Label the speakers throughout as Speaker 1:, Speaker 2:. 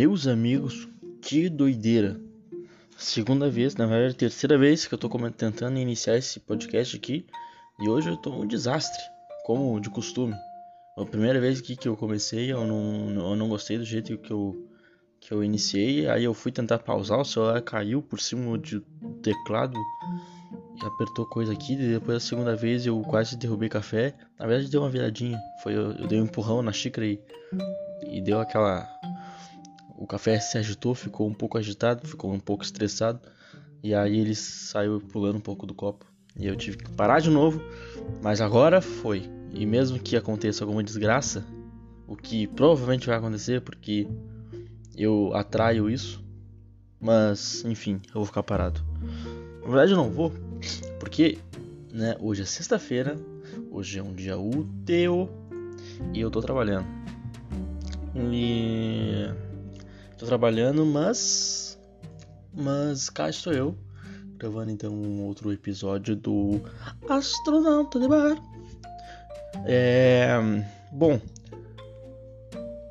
Speaker 1: Meus amigos, que doideira! Segunda vez, na verdade, terceira vez que eu tô tentando iniciar esse podcast aqui e hoje eu tô um desastre, como de costume. A primeira vez aqui que eu comecei, eu não, eu não gostei do jeito que eu, que eu iniciei, aí eu fui tentar pausar, o celular caiu por cima do teclado e apertou coisa aqui, depois a segunda vez eu quase derrubei café. Na verdade deu uma viradinha, foi eu, eu dei um empurrão na xícara e, e deu aquela o café se agitou, ficou um pouco agitado, ficou um pouco estressado. E aí ele saiu pulando um pouco do copo. E eu tive que parar de novo. Mas agora foi. E mesmo que aconteça alguma desgraça, o que provavelmente vai acontecer porque eu atraio isso. Mas, enfim, eu vou ficar parado. Na verdade, eu não vou, porque né, hoje é sexta-feira, hoje é um dia útil e eu tô trabalhando. E Tô trabalhando, mas. Mas cá estou eu, gravando então um outro episódio do Astronauta de Bar. É. Bom.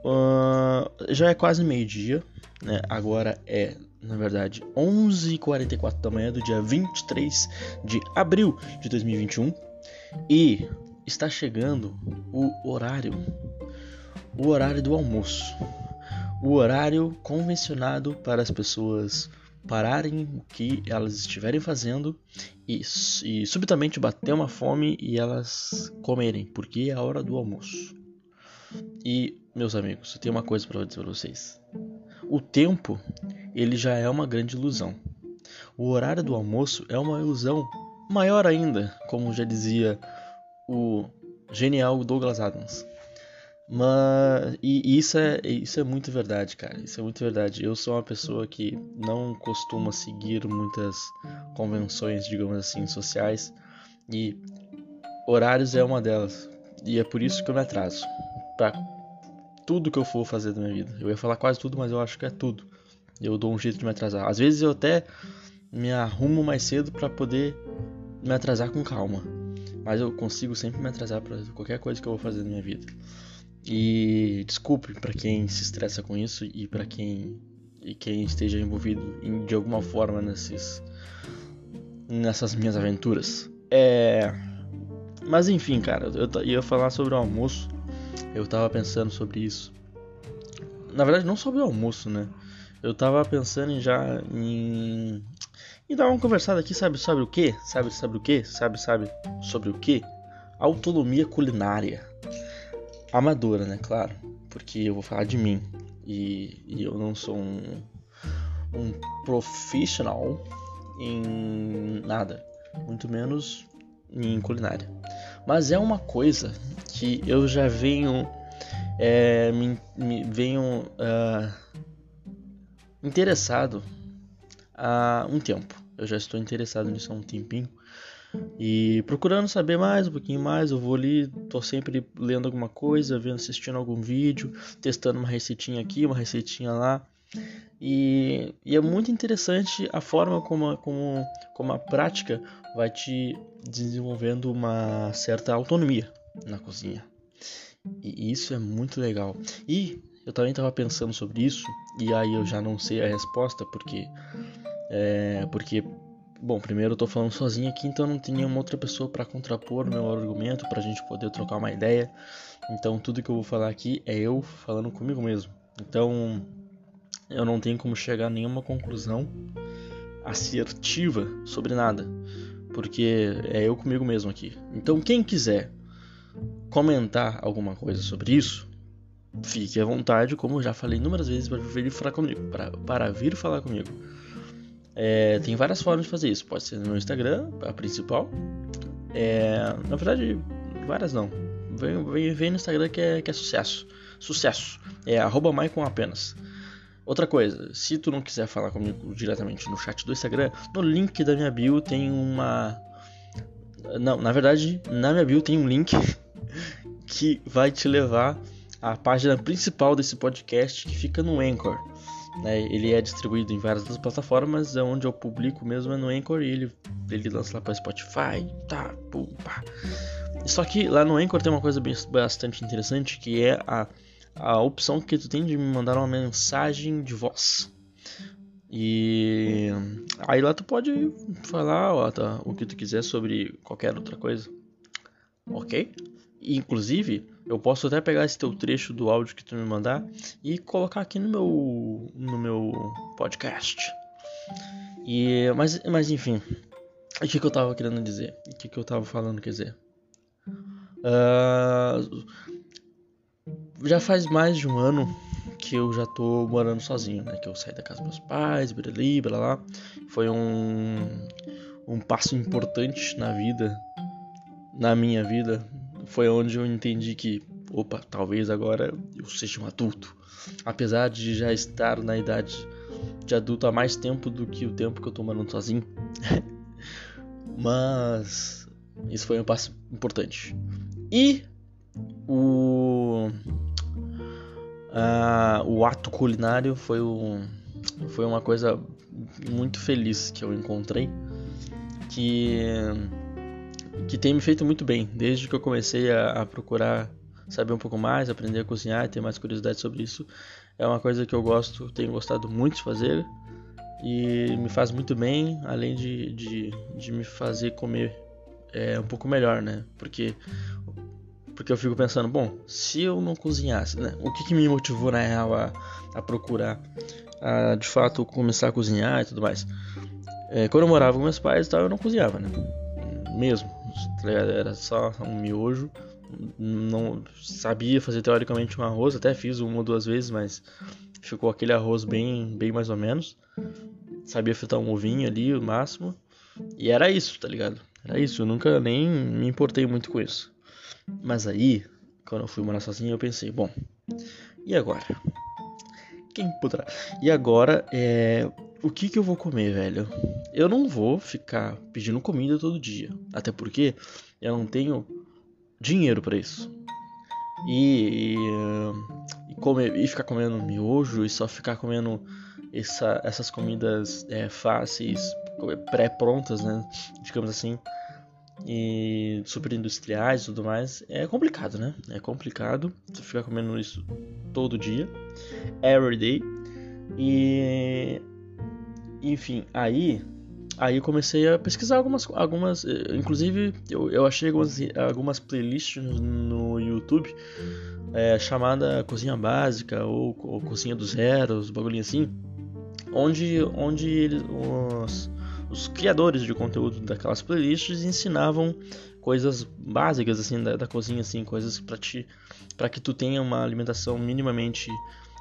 Speaker 1: Uh, já é quase meio-dia, né? Agora é, na verdade, 11h44 da manhã do dia 23 de abril de 2021. E está chegando o horário. O horário do almoço o horário convencionado para as pessoas pararem o que elas estiverem fazendo e, e subitamente bater uma fome e elas comerem, porque é a hora do almoço. E, meus amigos, eu tenho uma coisa para dizer para vocês. O tempo, ele já é uma grande ilusão. O horário do almoço é uma ilusão maior ainda, como já dizia o genial Douglas Adams. Mas e isso é isso é muito verdade, cara. Isso é muito verdade. Eu sou uma pessoa que não costuma seguir muitas convenções, digamos assim, sociais e horários é uma delas. E é por isso que eu me atraso para tudo que eu for fazer da minha vida. Eu ia falar quase tudo, mas eu acho que é tudo. Eu dou um jeito de me atrasar. Às vezes eu até me arrumo mais cedo para poder me atrasar com calma. Mas eu consigo sempre me atrasar para qualquer coisa que eu vou fazer na minha vida. E desculpe para quem se estressa com isso e para quem e quem esteja envolvido em, de alguma forma nesses nessas minhas aventuras. É, mas enfim, cara, eu ia falar sobre o almoço. Eu tava pensando sobre isso. Na verdade, não sobre o almoço, né? Eu tava pensando já em e dar uma conversada aqui, sabe, sobre o que? Sabe, sabe o que? Sabe, sabe sobre o que? Autonomia culinária amadora, né? Claro, porque eu vou falar de mim e, e eu não sou um, um profissional em nada, muito menos em culinária. Mas é uma coisa que eu já venho é, me, me, venho uh, interessado há um tempo. Eu já estou interessado nisso há um tempinho. E procurando saber mais, um pouquinho mais, eu vou ali, tô sempre lendo alguma coisa, vendo, assistindo algum vídeo, testando uma receitinha aqui, uma receitinha lá. E, e é muito interessante a forma como, como, como a prática vai te desenvolvendo uma certa autonomia na cozinha. E isso é muito legal. E eu também estava pensando sobre isso, e aí eu já não sei a resposta, porque, é, porque Bom, primeiro eu tô falando sozinho aqui, então não tem nenhuma outra pessoa para contrapor meu argumento, pra gente poder trocar uma ideia. Então tudo que eu vou falar aqui é eu falando comigo mesmo. Então eu não tenho como chegar a nenhuma conclusão assertiva sobre nada, porque é eu comigo mesmo aqui. Então quem quiser comentar alguma coisa sobre isso, fique à vontade, como eu já falei inúmeras vezes para vir falar comigo, para, para vir falar comigo. É, tem várias formas de fazer isso. Pode ser no Instagram, a principal. É, na verdade, várias não. Vem, vem, vem no Instagram que é, que é sucesso. Sucesso. É arroba Maicon apenas. Outra coisa, se tu não quiser falar comigo diretamente no chat do Instagram, no link da minha bio tem uma. Não, na verdade, na minha bio tem um link que vai te levar à página principal desse podcast que fica no Anchor. Né? Ele é distribuído em várias das plataformas, é onde eu publico mesmo é no Anchor e ele, ele lança lá para Spotify, tá, pum, pá. Só que lá no Anchor tem uma coisa bem, bastante interessante que é a, a opção que tu tem de me mandar uma mensagem de voz. E aí lá tu pode falar ó, tá, o que tu quiser sobre qualquer outra coisa. Ok? Inclusive, eu posso até pegar esse teu trecho do áudio que tu me mandar e colocar aqui no meu, no meu podcast. E, mas, mas enfim, o que, que eu tava querendo dizer? O que, que eu tava falando, quer dizer? Uh, já faz mais de um ano que eu já tô morando sozinho, né? Que eu saí da casa dos meus pais, blá blá lá. Foi um, um passo importante na vida, na minha vida. Foi onde eu entendi que, opa, talvez agora eu seja um adulto. Apesar de já estar na idade de adulto há mais tempo do que o tempo que eu tô morando sozinho. Mas isso foi um passo importante. E o o ato culinário foi, um, foi uma coisa muito feliz que eu encontrei que que tem me feito muito bem desde que eu comecei a, a procurar saber um pouco mais, aprender a cozinhar e ter mais curiosidade sobre isso. É uma coisa que eu gosto, tenho gostado muito de fazer e me faz muito bem, além de, de, de me fazer comer é, um pouco melhor, né? Porque porque eu fico pensando, bom, se eu não cozinhasse, né? O que, que me motivou na real a, a procurar, a de fato começar a cozinhar e tudo mais? É, quando eu morava com meus pais e tal, eu não cozinhava, né? Mesmo, tá era só um miojo. Não sabia fazer teoricamente um arroz, até fiz uma ou duas vezes, mas ficou aquele arroz bem, bem mais ou menos. Sabia fritar um ovinho ali, o máximo. E era isso, tá ligado? Era isso, eu nunca nem me importei muito com isso. Mas aí, quando eu fui morar sozinho, eu pensei, bom, e agora? Quem poderá? E agora, é, o que que eu vou comer, velho? Eu não vou ficar pedindo comida todo dia, até porque eu não tenho dinheiro para isso. E, e, comer, e ficar comendo miojo e só ficar comendo essa, essas comidas é, fáceis, pré-prontas, né? Digamos assim e super industriais e tudo mais, é complicado, né? É complicado ficar comendo isso todo dia, every day. E enfim, aí aí comecei a pesquisar algumas algumas, inclusive eu, eu achei algumas, algumas playlists no YouTube é, chamada cozinha básica ou, ou cozinha do zero, os bagulhinhos assim, onde onde eles, os os criadores de conteúdo daquelas playlists ensinavam coisas básicas assim da, da cozinha assim coisas para ti para que tu tenha uma alimentação minimamente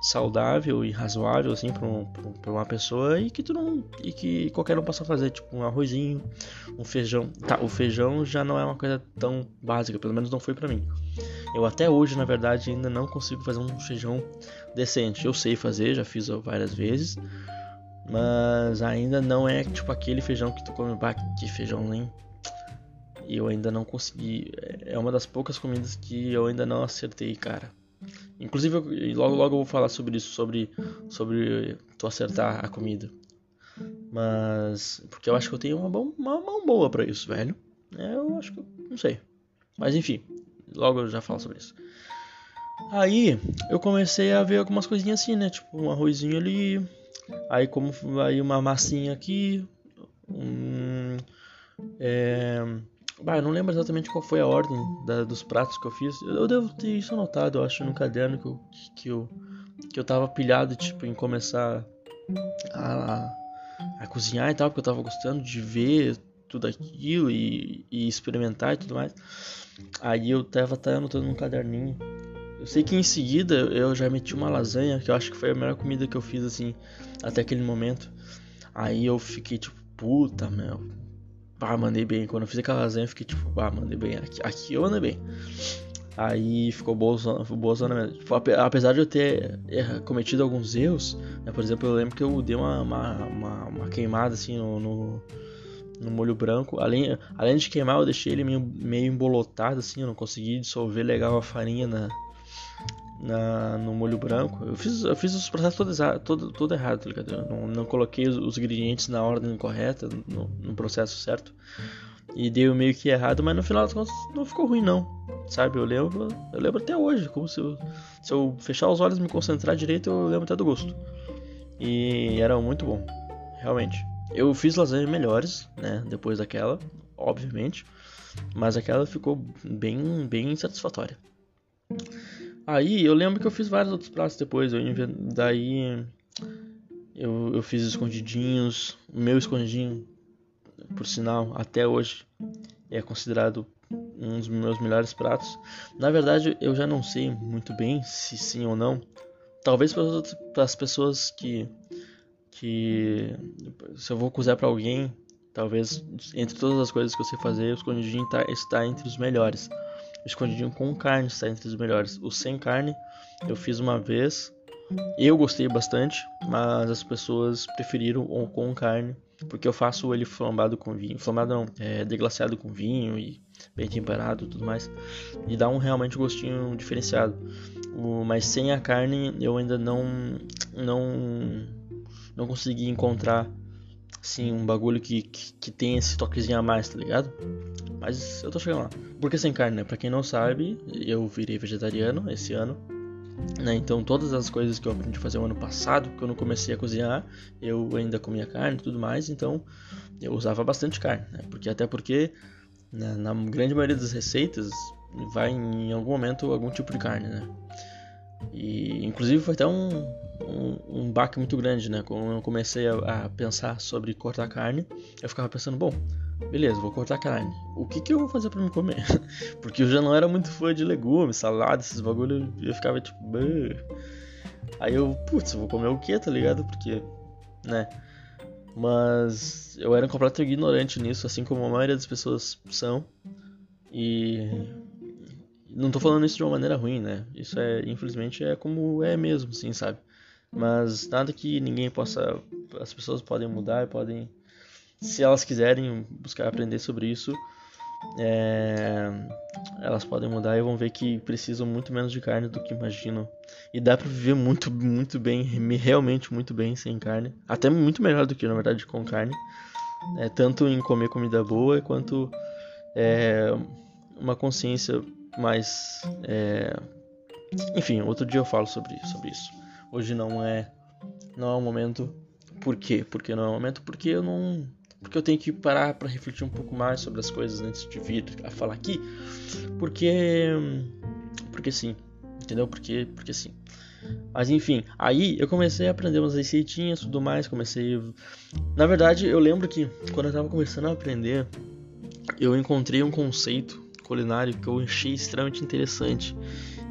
Speaker 1: saudável e razoável assim para uma pessoa e que tu não e que qualquer um possa fazer tipo um arrozinho um feijão tá o feijão já não é uma coisa tão básica pelo menos não foi para mim eu até hoje na verdade ainda não consigo fazer um feijão decente eu sei fazer já fiz várias vezes mas ainda não é tipo aquele feijão que tu come, bah, que feijão nem. Eu ainda não consegui. É, é uma das poucas comidas que eu ainda não acertei, cara. Inclusive, eu, logo logo eu vou falar sobre isso, sobre, sobre tu acertar a comida. Mas. Porque eu acho que eu tenho uma, bom, uma mão boa para isso, velho. É, eu acho que. Não sei. Mas enfim, logo eu já falo sobre isso. Aí eu comecei a ver algumas coisinhas assim, né? Tipo um arrozinho ali, Aí como aí uma massinha aqui, um, é, bah, não lembro exatamente qual foi a ordem da, dos pratos que eu fiz. Eu devo ter isso anotado, eu acho, no caderno que eu, que eu, que eu tava pilhado tipo, em começar a, a cozinhar e tal, porque eu tava gostando de ver tudo aquilo e, e experimentar e tudo mais. Aí eu tava até anotando num caderninho eu sei que em seguida eu já meti uma lasanha, que eu acho que foi a melhor comida que eu fiz assim até aquele momento. Aí eu fiquei tipo, puta, meu. Pá, mandei bem. Quando eu fiz aquela lasanha, eu fiquei tipo, pá, mandei bem. Aqui, aqui eu mandei bem. Aí ficou boa zona, boa zona mesmo. Tipo, apesar de eu ter cometido alguns erros, né, por exemplo, eu lembro que eu dei uma, uma, uma, uma queimada assim no, no, no, molho branco. Além, além de queimar, eu deixei ele meio, meio embolotado assim, eu não consegui dissolver legal a farinha na, na, no molho branco. Eu fiz, eu fiz os processos todos todo, todo errado, tá ligado? Eu não, não coloquei os, os ingredientes na ordem correta, no, no, processo certo. e deu meio que errado, mas no final das contas não ficou ruim não, sabe? Eu lembro, eu lembro até hoje, como se eu, se eu fechar os olhos e me concentrar direito, eu lembro até do gosto. E era muito bom, realmente. Eu fiz lasanhas melhores, né, depois daquela, obviamente, mas aquela ficou bem, bem satisfatória. Aí eu lembro que eu fiz vários outros pratos depois, eu daí eu, eu fiz escondidinhos, o meu escondidinho, por sinal, até hoje é considerado um dos meus melhores pratos. Na verdade, eu já não sei muito bem se sim ou não. Talvez para as pessoas que que se eu vou cozinhar para alguém, talvez entre todas as coisas que eu sei fazer, o escondidinho tá, está entre os melhores. Escondidinho com carne está entre os melhores. O sem carne eu fiz uma vez eu gostei bastante, mas as pessoas preferiram o com carne, porque eu faço ele flambado com vinho. Flambado não, é deglaciado com vinho e bem temperado e tudo mais. E dá um realmente gostinho diferenciado. O, mas sem a carne eu ainda não não não consegui encontrar assim um bagulho que, que, que tem esse toquezinho a mais, tá ligado? Mas eu tô chegando lá. Porque sem carne, né? Pra quem não sabe, eu virei vegetariano esse ano. Né? Então todas as coisas que eu aprendi a fazer o ano passado, quando eu comecei a cozinhar, eu ainda comia carne e tudo mais, então eu usava bastante carne, né? porque até porque né, na grande maioria das receitas vai em algum momento algum tipo de carne, né? E inclusive foi até um, um, um baque muito grande, né? Quando eu comecei a, a pensar sobre cortar carne, eu ficava pensando, bom, beleza, vou cortar carne. O que, que eu vou fazer para me comer? Porque eu já não era muito fã de legumes, salada, esses bagulho. Eu ficava tipo. Aí eu, putz, vou comer o que, tá ligado? Porque, né? Mas eu era um completo ignorante nisso, assim como a maioria das pessoas são. E. Não tô falando isso de uma maneira ruim, né? Isso é, infelizmente, é como é mesmo, sim, sabe? Mas nada que ninguém possa. As pessoas podem mudar, podem se elas quiserem buscar aprender sobre isso, é, elas podem mudar e vão ver que precisam muito menos de carne do que imaginam. E dá para viver muito, muito bem, realmente muito bem sem carne. Até muito melhor do que, na verdade, com carne. É, tanto em comer comida boa quanto é, uma consciência mais. É... Enfim, outro dia eu falo sobre, sobre isso. Hoje não é, não é o momento. Por quê? Porque não é o momento? Porque eu não porque eu tenho que parar para refletir um pouco mais sobre as coisas antes de vir a falar aqui, porque porque sim, entendeu? Porque porque sim. Mas enfim, aí eu comecei a aprender umas receitinhas, tudo mais, comecei Na verdade, eu lembro que quando eu tava começando a aprender, eu encontrei um conceito culinário que eu achei extremamente interessante.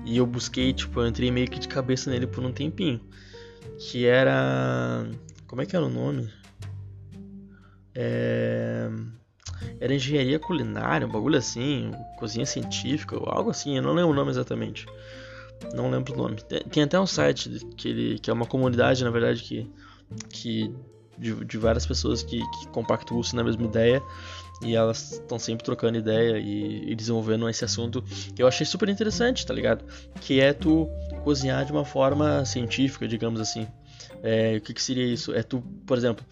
Speaker 1: E eu busquei, tipo, eu entrei meio que de cabeça nele por um tempinho. Que era. Como é que era o nome? É... Era engenharia culinária, um bagulho assim, cozinha científica, algo assim, eu não lembro o nome exatamente. Não lembro o nome. Tem até um site que, ele, que é uma comunidade, na verdade, que, que de, de várias pessoas que, que compactuam na mesma ideia e elas estão sempre trocando ideia e, e, desenvolvendo esse assunto que eu achei super interessante, tá ligado? Que é tu cozinhar de uma forma científica, digamos assim. É, o que, que seria isso? É tu, por exemplo,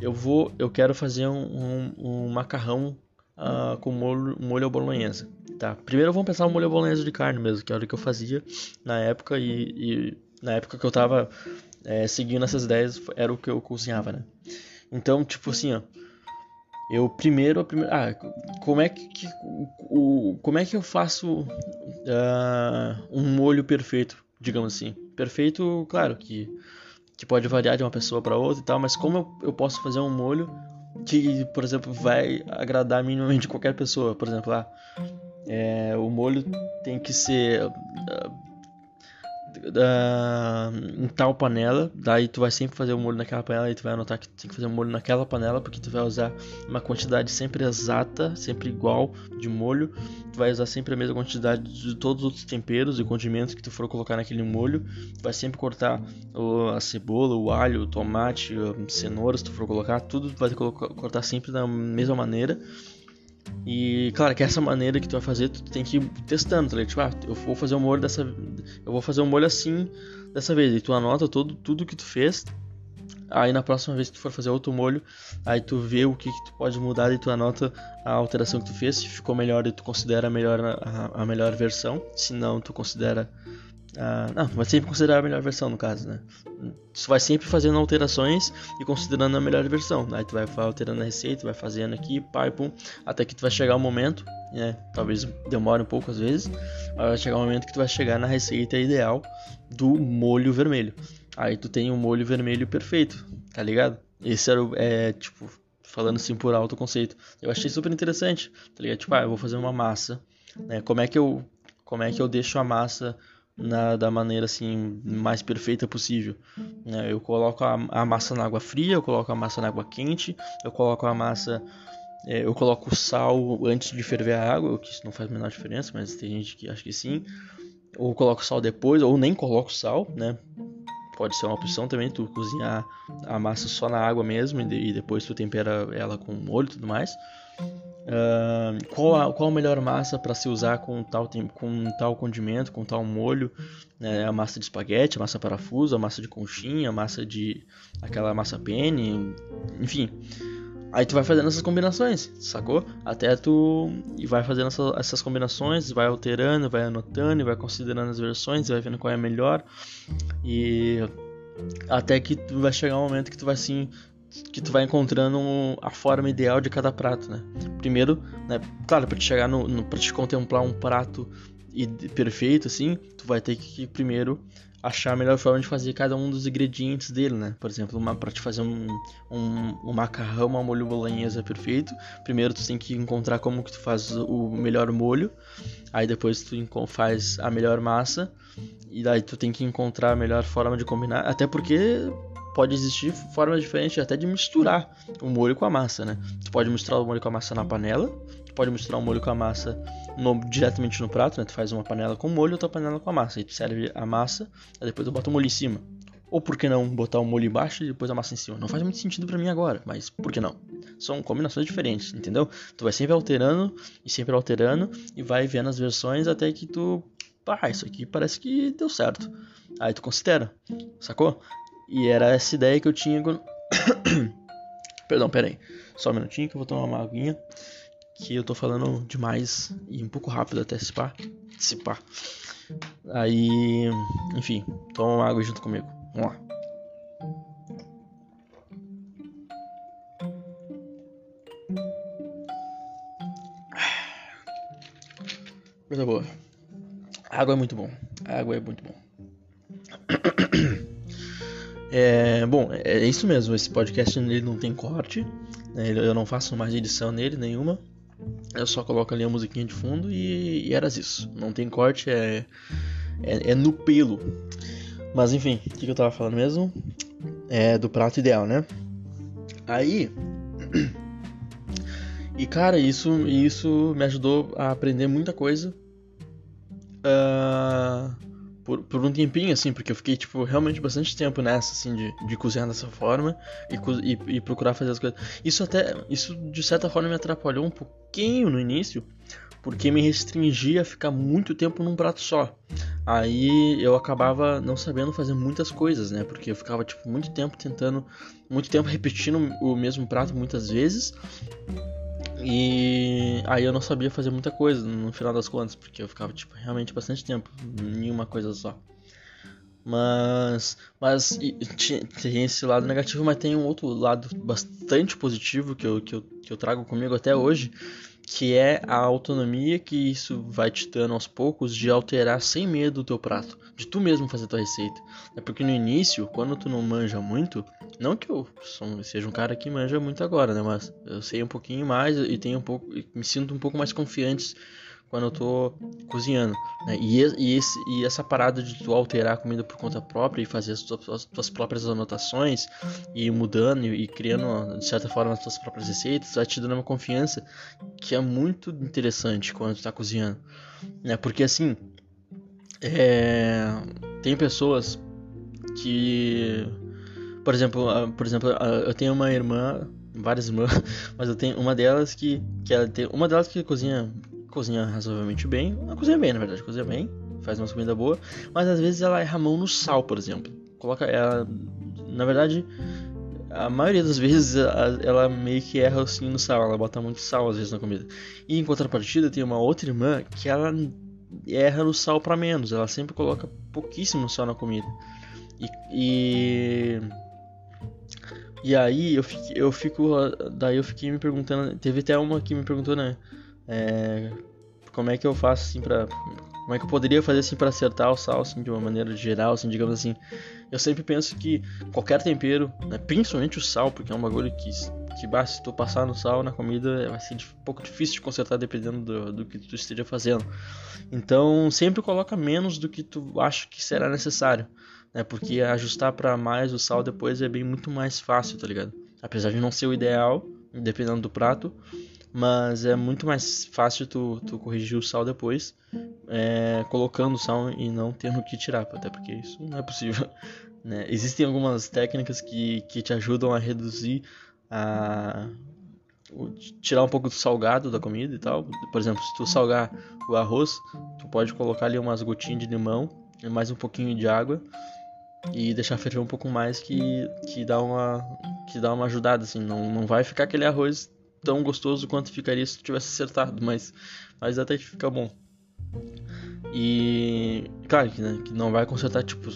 Speaker 1: eu vou, eu quero fazer um, um, um macarrão uh, com molho, molho bolonhesa. Tá? Primeiro vamos pensar no molho bolonhesa de carne mesmo, que era o que eu fazia na época e, e na época que eu tava é, seguindo essas ideias era o que eu cozinhava, né? Então, tipo assim, ó, eu primeiro, primeiro ah, como é que, o, como é que eu faço uh, um molho perfeito, digamos assim? Perfeito, claro que que pode variar de uma pessoa para outra e tal, mas como eu, eu, posso fazer um molho que, por exemplo, vai agradar minimamente qualquer pessoa? Por exemplo, ah, é, o molho tem que ser uh, uh, em tal panela, daí tu vai sempre fazer o molho naquela panela e tu vai anotar que tem que fazer o molho naquela panela porque tu vai usar uma quantidade sempre exata, sempre igual de molho. Tu vai usar sempre a mesma quantidade de todos os temperos e condimentos que tu for colocar naquele molho. Tu vai sempre cortar o, a cebola, o alho, o tomate, a cenoura, se tu for colocar, tudo tu vai cortar sempre da mesma maneira. E claro que essa maneira que tu vai fazer, tu tem que ir testando, tá ligado? Tipo, ah, eu vou fazer um molho dessa eu vou fazer um molho assim dessa vez. E tu anota todo, tudo que tu fez Aí na próxima vez que tu for fazer outro molho, aí tu vê o que, que tu pode mudar e tu anota a alteração que tu fez. Se ficou melhor e tu considera melhor a, a melhor versão. Se não, tu considera. Vai sempre considerar a melhor versão no caso, né? Tu vai sempre fazendo alterações e considerando a melhor versão. Aí tu vai alterando a receita, vai fazendo aqui, pai, pum, até que tu vai chegar o um momento, né? Talvez demore um pouco às vezes, mas vai chegar o momento que tu vai chegar na receita ideal do molho vermelho. Aí tu tem um molho vermelho perfeito, tá ligado? Esse era o, é, tipo, falando assim por alto conceito. Eu achei super interessante, tá ligado? Tipo, ah, eu vou fazer uma massa, né? Como é que eu, como é que eu deixo a massa na, da maneira assim mais perfeita possível. Né? Eu coloco a, a, massa na água fria, eu coloco a massa na água quente, eu coloco a massa, é, eu coloco sal antes de ferver a água, que isso não faz a menor diferença, mas tem gente que acha que sim. Ou coloco sal depois, ou nem coloco sal, né? pode ser uma opção também, tu cozinhar a massa só na água mesmo e, depois tu tempera ela com molho e tudo mais. Uh, qual, a, qual a melhor massa para se usar com tal, com tal condimento, com tal molho? É, a massa de espaguete, a massa parafuso, a massa de conchinha, a massa de. aquela massa penne, enfim. Aí tu vai fazendo essas combinações, sacou? Até tu e vai fazendo essa, essas combinações, vai alterando, vai anotando, vai considerando as versões, vai vendo qual é a melhor. E até que tu vai chegar um momento que tu vai assim que tu vai encontrando a forma ideal de cada prato, né? Primeiro, né, claro, para te chegar no, no para te contemplar um prato perfeito assim, tu vai ter que primeiro achar a melhor forma de fazer cada um dos ingredientes dele, né? Por exemplo, para te fazer um, um, um macarrão, uma molho bolonhesa perfeito, primeiro tu tem que encontrar como que tu faz o melhor molho, aí depois tu faz a melhor massa, e daí tu tem que encontrar a melhor forma de combinar, até porque pode existir formas diferentes até de misturar o molho com a massa, né? Tu pode misturar o molho com a massa na panela, tu pode misturar o molho com a massa no, diretamente no prato, né? Tu faz uma panela com molho, outra panela com a massa, e tu serve a massa, aí depois tu bota o molho em cima. Ou por que não botar o molho embaixo e depois a massa em cima? Não faz muito sentido para mim agora, mas por que não? São combinações diferentes, entendeu? Tu vai sempre alterando e sempre alterando e vai vendo as versões até que tu, ah, isso aqui parece que deu certo. Aí tu considera, sacou? E era essa ideia que eu tinha quando. Perdão, pera aí. Só um minutinho que eu vou tomar uma aguinha. Que eu tô falando demais e um pouco rápido até se pá. Se pá. Aí. Enfim, toma uma água junto comigo. Vamos lá. Coisa boa. água é muito bom. água é muito bom. É, bom, é isso mesmo. Esse podcast ele não tem corte. Né? Eu não faço mais edição nele nenhuma. Eu só coloco ali a musiquinha de fundo e, e era isso. Não tem corte, é, é, é no pelo. Mas enfim, o que, que eu tava falando mesmo? É do prato ideal, né? Aí. E cara, isso, isso me ajudou a aprender muita coisa. Uh, por, por um tempinho, assim, porque eu fiquei, tipo, realmente bastante tempo nessa, assim, de, de cozinhar dessa forma e, e, e, procurar fazer as coisas. Isso até, isso de certa forma me atrapalhou um pouquinho no início, porque me restringia a ficar muito tempo num prato só. Aí eu acabava não sabendo fazer muitas coisas, né? Porque eu ficava, tipo, muito tempo tentando, muito tempo repetindo o mesmo prato muitas vezes. E aí eu não sabia fazer muita coisa no final das contas, porque eu ficava tipo realmente bastante tempo em uma coisa só. Mas mas tem esse lado negativo, mas tem um outro lado bastante positivo que eu, que eu, que eu trago comigo até hoje, que é a autonomia que isso vai te dando aos poucos de alterar sem medo o teu prato, de tu mesmo fazer tua receita. É porque no início, quando tu não manja muito, não que eu seja um cara que manja muito agora, né, mas eu sei um pouquinho mais e tenho um pouco, me sinto um pouco mais confiante quando eu tô cozinhando. Né? E, e, esse, e, essa parada de tu alterar a comida por conta própria e fazer as tuas, as tuas próprias anotações e mudando e, e, criando, de certa forma, as tuas próprias receitas, vai te dando uma confiança que é muito interessante quando tu tá cozinhando. Né? Porque assim, é, tem pessoas que. Por exemplo, por exemplo, eu tenho uma irmã várias irmãs, mas eu tenho uma delas que, que ela tem, uma delas que cozinha cozinha razoavelmente bem. Cozinha bem, na verdade, cozinha bem, faz uma comida boa, mas às vezes ela erra a mão no sal, por exemplo. Coloca ela. Na verdade, a maioria das vezes ela meio que erra assim no sal, ela bota muito sal às vezes na comida. E em contrapartida tem uma outra irmã que ela erra no sal para menos, ela sempre coloca pouquíssimo sal na comida. E, e, e aí eu fico, eu fico, daí eu fiquei me perguntando, teve até uma que me perguntou, né, é, como é que eu faço assim para como é que eu poderia fazer assim para acertar o sal assim de uma maneira geral, assim, digamos assim. Eu sempre penso que qualquer tempero, né, principalmente o sal, porque é um bagulho que que basta se tu passar no sal na comida vai ser um pouco difícil de consertar dependendo do, do que tu esteja fazendo. Então sempre coloca menos do que tu acha que será necessário, né? Porque ajustar para mais o sal depois é bem muito mais fácil, tá ligado? Apesar de não ser o ideal, dependendo do prato, mas é muito mais fácil tu, tu corrigir o sal depois, é, colocando sal e não tendo que tirar, até porque isso não é possível. Né? Existem algumas técnicas que, que te ajudam a reduzir, a tirar um pouco do salgado da comida e tal. Por exemplo, se tu salgar o arroz, tu pode colocar ali umas gotinhas de limão mais um pouquinho de água e deixar ferver um pouco mais que, que dá uma que dá uma ajudada assim, não, não vai ficar aquele arroz tão gostoso quanto ficaria se tivesse acertado, mas, mas até que fica bom. E claro que, né, que não vai consertar tipo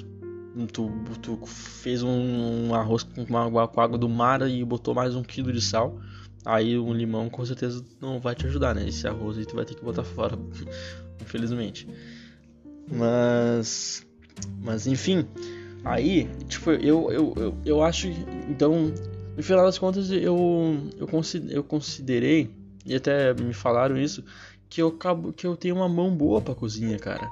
Speaker 1: tu, tu fez um, um arroz com, uma, com água do mar e botou mais um quilo de sal, aí um limão com certeza não vai te ajudar, né? Esse arroz aí tu vai ter que botar fora, infelizmente. Mas, mas enfim, aí tipo eu, eu, eu, eu acho então no final das contas, eu, eu, considerei, e até me falaram isso, que eu, que eu tenho uma mão boa pra cozinha, cara.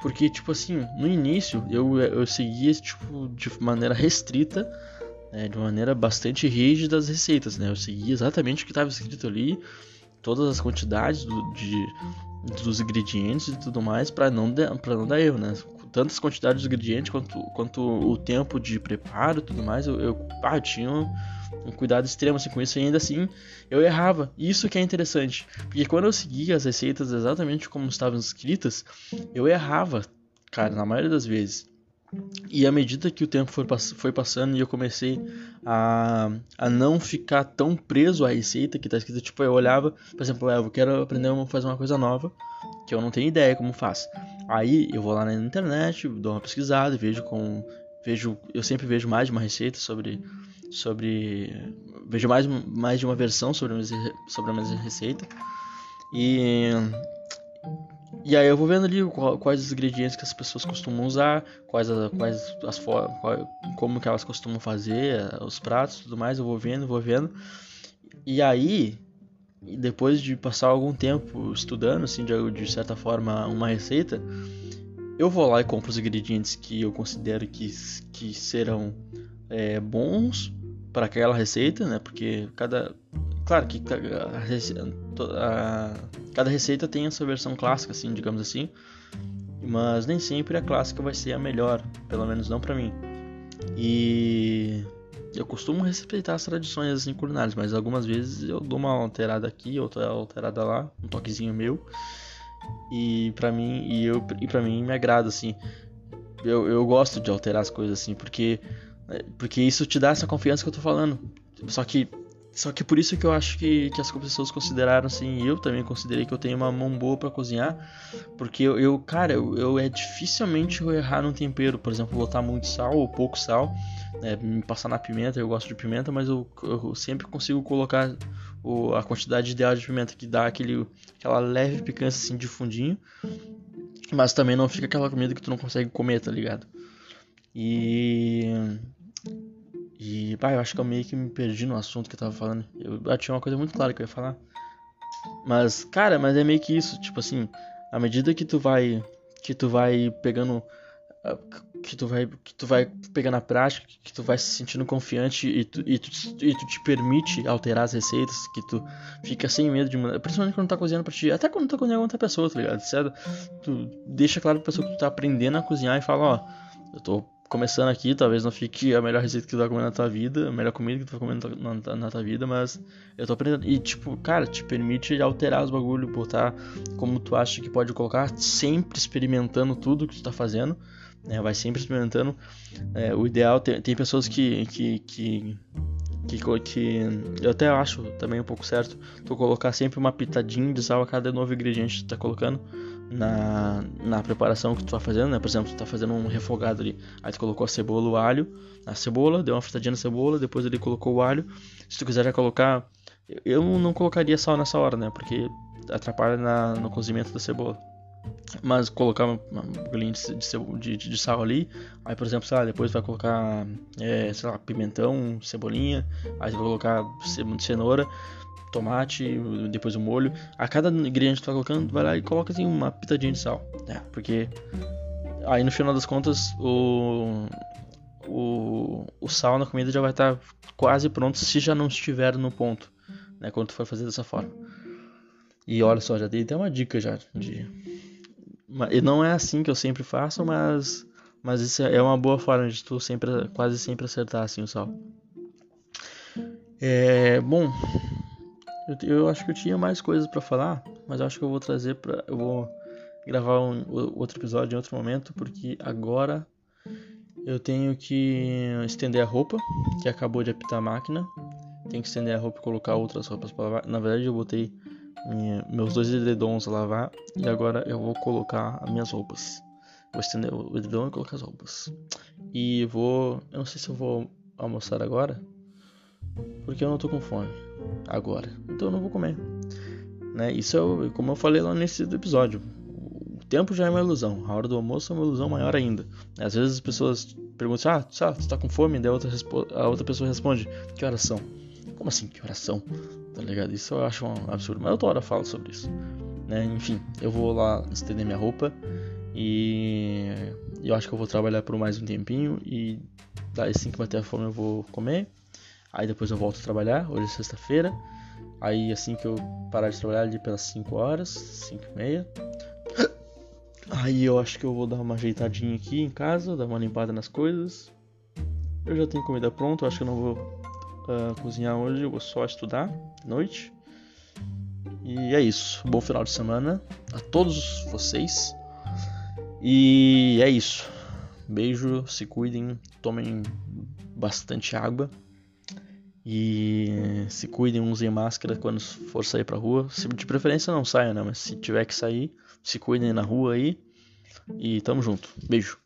Speaker 1: Porque, tipo assim, no início eu, eu seguia tipo, de maneira restrita, né, de maneira bastante rígida as receitas, né? Eu seguia exatamente o que estava escrito ali, todas as quantidades do, de, dos ingredientes e tudo mais, para não, não dar erro, né? Tantas quantidades de ingredientes quanto, quanto o tempo de preparo e tudo mais, eu, eu, ah, tinha um cuidado extremo assim, com isso e ainda assim eu errava. Isso que é interessante, porque quando eu seguia as receitas exatamente como estavam escritas, eu errava, cara, na maioria das vezes. E à medida que o tempo foi, foi passando e eu comecei a, a não ficar tão preso à receita que está escrita, tipo, eu olhava, por exemplo, eu quero aprender a fazer uma coisa nova que eu não tenho ideia como faz. Aí eu vou lá na internet, dou uma pesquisada, vejo com vejo eu sempre vejo mais de uma receita sobre sobre vejo mais, mais de uma versão sobre a, mesma, sobre a mesma receita e e aí eu vou vendo ali quais os ingredientes que as pessoas costumam usar, quais, as, quais as como que elas costumam fazer os pratos, tudo mais. Eu vou vendo, vou vendo. E aí, depois de passar algum tempo estudando, assim, de, de certa forma, uma receita, eu vou lá e compro os ingredientes que eu considero que, que serão é, bons para aquela receita, né? Porque cada. Claro que a, a, cada receita tem a sua versão clássica, assim, digamos assim. Mas nem sempre a clássica vai ser a melhor, pelo menos não para mim. E eu costumo respeitar as tradições assim culinárias, mas algumas vezes eu dou uma alterada aqui, outra alterada lá, um toquezinho meu. E para mim, e eu e para mim me agrada assim. Eu, eu gosto de alterar as coisas assim, porque é, porque isso te dá essa confiança que eu tô falando. Só que só que por isso que eu acho que, que as pessoas consideraram assim, eu também considerei que eu tenho uma mão boa para cozinhar, porque eu, eu cara, eu, eu, é dificilmente eu errar num tempero, por exemplo, botar muito sal ou pouco sal, né, me passar na pimenta, eu gosto de pimenta, mas eu, eu sempre consigo colocar o, a quantidade ideal de pimenta que dá aquele, aquela leve picância assim de fundinho, mas também não fica aquela comida que tu não consegue comer, tá ligado? E e, pá, eu acho que eu meio que me perdi no assunto que eu tava falando. Eu, eu tinha uma coisa muito clara que eu ia falar. Mas, cara, mas é meio que isso, tipo assim, à medida que tu vai que tu vai pegando ah, que tu vai que tu vai pegando a prática, que tu vai se sentindo confiante e tu, e tu, e tu te permite alterar as receitas, que tu fica sem medo de mudar, principalmente quando tá cozinhando pra ti, até quando tá cozinhando com outra pessoa, tá ligado? Certo? Tu deixa claro pra pessoa que tu tá aprendendo a cozinhar e fala, ó, eu tô começando aqui, talvez não fique a melhor receita que tu vai comer na tua vida, a melhor comida que tu vai comer na, na, tua vida, mas eu tô aprendendo. E, tipo, cara, te permite alterar os bagulho, botar como tu acha que pode colocar, sempre experimentando tudo que tu tá fazendo, né? Vai sempre experimentando. É, o ideal, tem, tem pessoas que, que, que, que, que eu até acho também um pouco certo, tu colocar sempre uma pitadinha de sal a cada novo ingrediente que tu tá colocando na, na preparação que tu tá fazendo, né? Por exemplo, tu tá fazendo um refogado ali, aí tu colocou a cebola, o alho, a cebola, deu uma fritadinha na cebola, depois ele colocou o alho. Se tu quiser já colocar, eu não colocaria sal nessa hora, né? Porque atrapalha na, no cozimento da cebola. Mas colocar um bolinho de, de, de, sal ali, aí por exemplo, sei lá, depois vai colocar, é, sei lá, pimentão, cebolinha, aí vai colocar cenoura, tomate, depois o molho. A cada ingrediente que tu tá colocando, vai lá e coloca assim uma pitadinha de sal. né? porque aí no final das contas o, o, o sal na comida já vai estar tá quase pronto se já não estiver no ponto, né? Quando tu for fazer dessa forma. E olha só, já dei até uma dica já de. E não é assim que eu sempre faço, mas mas isso é uma boa forma de tu sempre quase sempre acertar assim o sal. É, bom, eu, eu, acho que eu tinha mais coisas para falar, mas acho que eu vou trazer para eu vou gravar um, outro episódio em outro momento, porque agora eu tenho que estender a roupa, que acabou de apitar a máquina. Tenho que estender a roupa e colocar outras roupas para lavar. Na verdade, eu botei minha, meus dois edredons a lavar e agora eu vou colocar as minhas roupas. Vou estender o edredom e colocar as roupas. E vou, eu não sei se eu vou almoçar agora, porque eu não tô com fome agora. Então eu não vou comer. Né? Isso é como eu falei lá nesse episódio. O tempo já é uma ilusão. A hora do almoço é uma ilusão maior ainda. Às vezes as pessoas perguntam: Ah, você tá com fome? Daí a outra, a outra pessoa responde: Que horas são? Como assim, que horas são? Tá ligado? Isso eu acho um absurdo. Mas eu toda hora falo sobre isso. Né? Enfim, eu vou lá estender minha roupa. E eu acho que eu vou trabalhar por mais um tempinho. E daí assim que bater a fome eu vou comer. Aí depois eu volto a trabalhar, hoje é sexta-feira. Aí assim que eu parar de trabalhar ali pelas 5 horas, 5 e meia. Aí eu acho que eu vou dar uma ajeitadinha aqui em casa, dar uma limpada nas coisas. Eu já tenho comida pronta, acho que eu não vou uh, cozinhar hoje, eu vou só estudar à noite. E é isso. Bom final de semana a todos vocês. E é isso. Beijo, se cuidem, tomem bastante água. E se cuidem, usem máscara quando for sair pra rua. Se de preferência não saia, né? Mas se tiver que sair, se cuidem na rua aí. E tamo junto. Beijo.